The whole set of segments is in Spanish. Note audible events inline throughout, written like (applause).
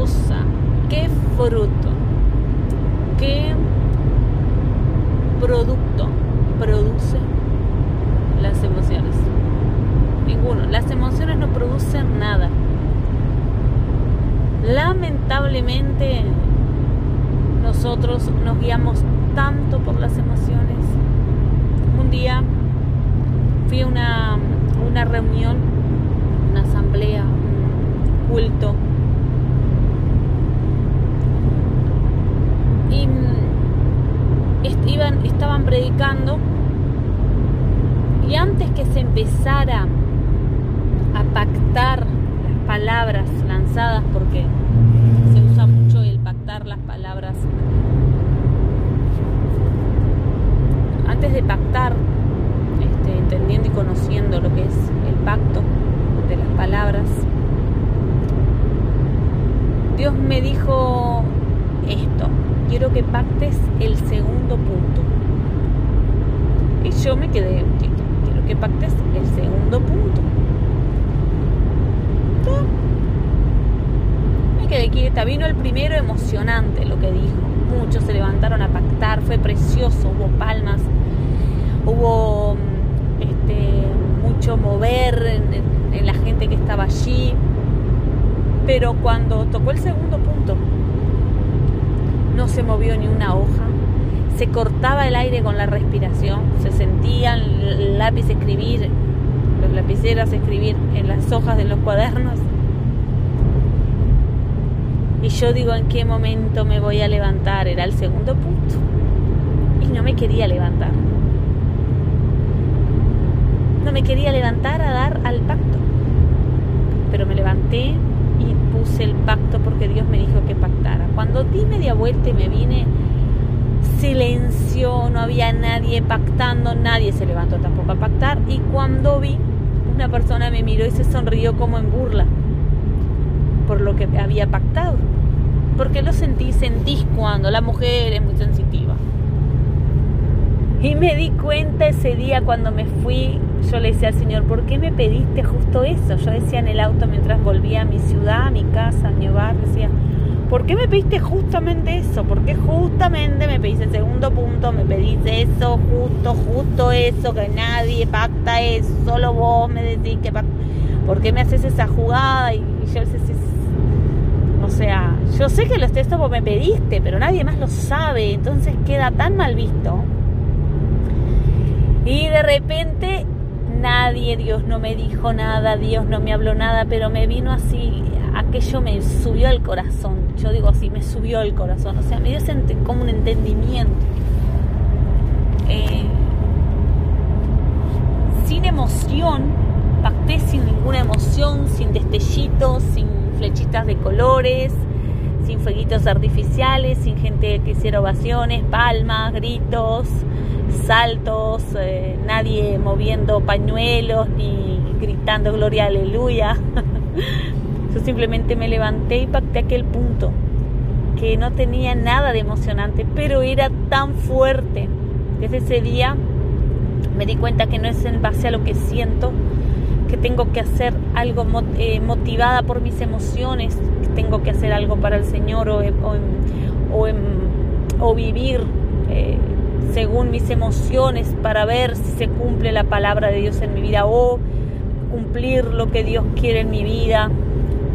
cosa, qué fruto, qué producto produce las emociones. Ninguno. Las emociones no producen nada. Lamentablemente nosotros nos guiamos tanto por las emociones. Un día fui a una, una reunión, una asamblea, un culto. Y iban, estaban predicando. Y antes que se empezara a pactar las palabras lanzadas, porque se usa mucho el pactar las palabras, antes de pactar, este, entendiendo y conociendo lo que es el pacto de las palabras, Dios me dijo quiero que pactes el segundo punto. Y yo me quedé, quiero que pactes el segundo punto. Me quedé quieta, vino el primero emocionante lo que dijo. Muchos se levantaron a pactar, fue precioso, hubo palmas, hubo este, mucho mover en la gente que estaba allí. Pero cuando tocó el segundo punto, no se movió ni una hoja, se cortaba el aire con la respiración, se sentían el lápiz escribir, los lapiceros escribir en las hojas de los cuadernos. Y yo digo, ¿en qué momento me voy a levantar? Era el segundo punto. Y no me quería levantar. No me quería levantar a dar al pacto. Pero me levanté y puse el pacto porque Dios me dijo que pactara. Cuando di media vuelta y me vine, silencio, no había nadie pactando, nadie se levantó tampoco a pactar. Y cuando vi, una persona me miró y se sonrió como en burla por lo que había pactado. Porque lo sentí, sentís cuando la mujer es muy sensitiva. Y me di cuenta ese día cuando me fui, yo le decía al Señor, ¿por qué me pediste justo eso? Yo decía en el auto mientras volvía a mi ciudad, a mi casa, a mi hogar, decía, ¿por qué me pediste justamente eso? ¿Por qué justamente me pediste el segundo punto? Me pediste eso, justo, justo eso, que nadie pacta eso, solo vos me decís que pacta. ¿Por qué me haces esa jugada? Y, yo decía, o sea, yo sé que los textos vos me pediste, pero nadie más lo sabe, entonces queda tan mal visto. Y de repente nadie, Dios no me dijo nada, Dios no me habló nada, pero me vino así, aquello me subió al corazón. Yo digo así, me subió al corazón, o sea, me dio como un entendimiento. Eh, sin emoción, pacté sin ninguna emoción, sin destellitos, sin flechitas de colores, sin fueguitos artificiales, sin gente que hiciera ovaciones, palmas, gritos, saltos, eh, nadie moviendo pañuelos ni gritando gloria aleluya. (laughs) Yo simplemente me levanté y pacté aquel punto que no tenía nada de emocionante, pero era tan fuerte. Desde ese día me di cuenta que no es en base a lo que siento, que tengo que hacer algo eh, motivada por mis emociones, que tengo que hacer algo para el Señor o, vivir eh, según mis emociones para ver si se cumple la palabra de Dios en mi vida o cumplir lo que Dios quiere en mi vida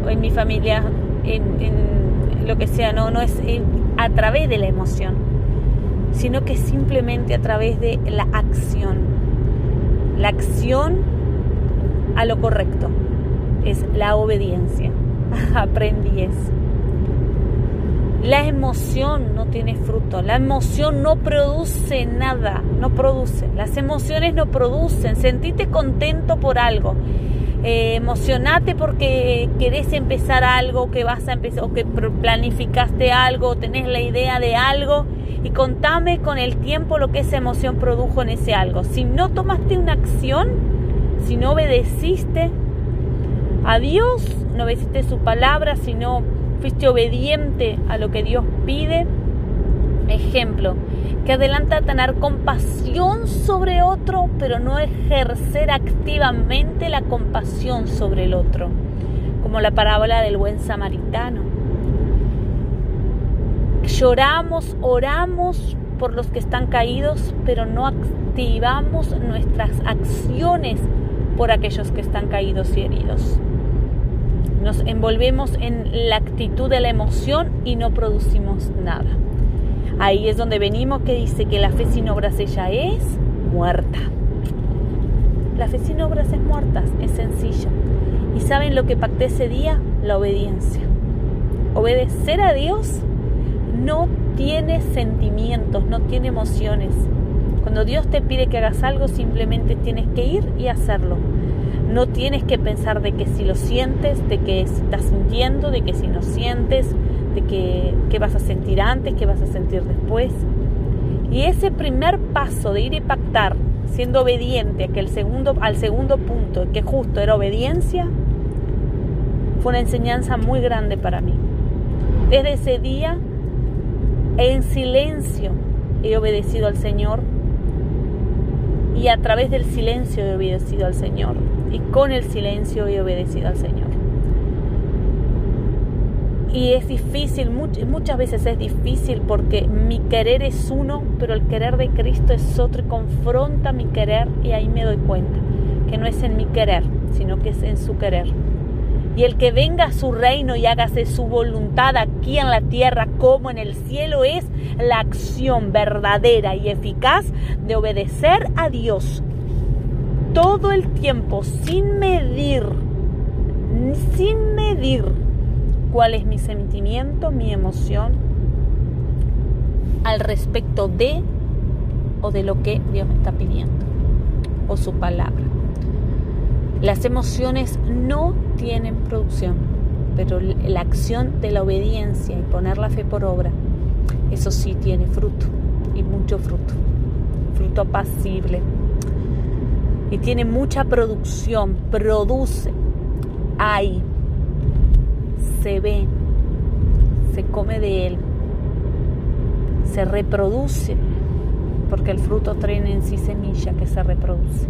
o en mi familia, en, lo que sea, no, no es a través de la emoción, sino que simplemente a través de la acción. La acción a lo correcto es la obediencia. (laughs) Aprendí eso. La emoción no tiene fruto, la emoción no produce nada, no produce. Las emociones no producen. Sentite contento por algo. Eh, emocionate porque querés empezar algo, que vas a empezar, o que planificaste algo, tenés la idea de algo, y contame con el tiempo lo que esa emoción produjo en ese algo. Si no tomaste una acción, si no obedeciste a Dios, no obedeciste su palabra, si no fuiste obediente a lo que Dios pide. Ejemplo, que adelanta tener compasión sobre otro, pero no ejercer activamente la compasión sobre el otro, como la parábola del buen samaritano. lloramos, oramos por los que están caídos, pero no activamos nuestras acciones por aquellos que están caídos y heridos. Nos envolvemos en la actitud de la emoción y no producimos nada. Ahí es donde venimos que dice que la fe sin obras ella es muerta. La fe sin obras es muerta, es sencillo. ¿Y saben lo que pacté ese día? La obediencia. Obedecer a Dios no tiene sentimientos, no tiene emociones. Cuando Dios te pide que hagas algo, simplemente tienes que ir y hacerlo. No tienes que pensar de que si lo sientes, de que estás sintiendo, de que si no sientes, de que qué vas a sentir antes, qué vas a sentir después. Y ese primer paso de ir y pactar, siendo obediente a que el segundo, al segundo punto, que justo era obediencia, fue una enseñanza muy grande para mí. Desde ese día, en silencio, he obedecido al Señor y a través del silencio he obedecido al Señor y con el silencio he obedecido al Señor. Y es difícil, muchas veces es difícil porque mi querer es uno, pero el querer de Cristo es otro y confronta mi querer y ahí me doy cuenta que no es en mi querer, sino que es en su querer. Y el que venga a su reino y hágase su voluntad aquí en la tierra como en el cielo es la acción verdadera y eficaz de obedecer a Dios todo el tiempo sin medir, sin medir cuál es mi sentimiento, mi emoción al respecto de o de lo que Dios me está pidiendo o su palabra. Las emociones no tienen producción, pero la acción de la obediencia y poner la fe por obra, eso sí tiene fruto y mucho fruto, fruto apacible. Y tiene mucha producción, produce, hay, se ve, se come de él, se reproduce, porque el fruto trae en sí semilla que se reproduce.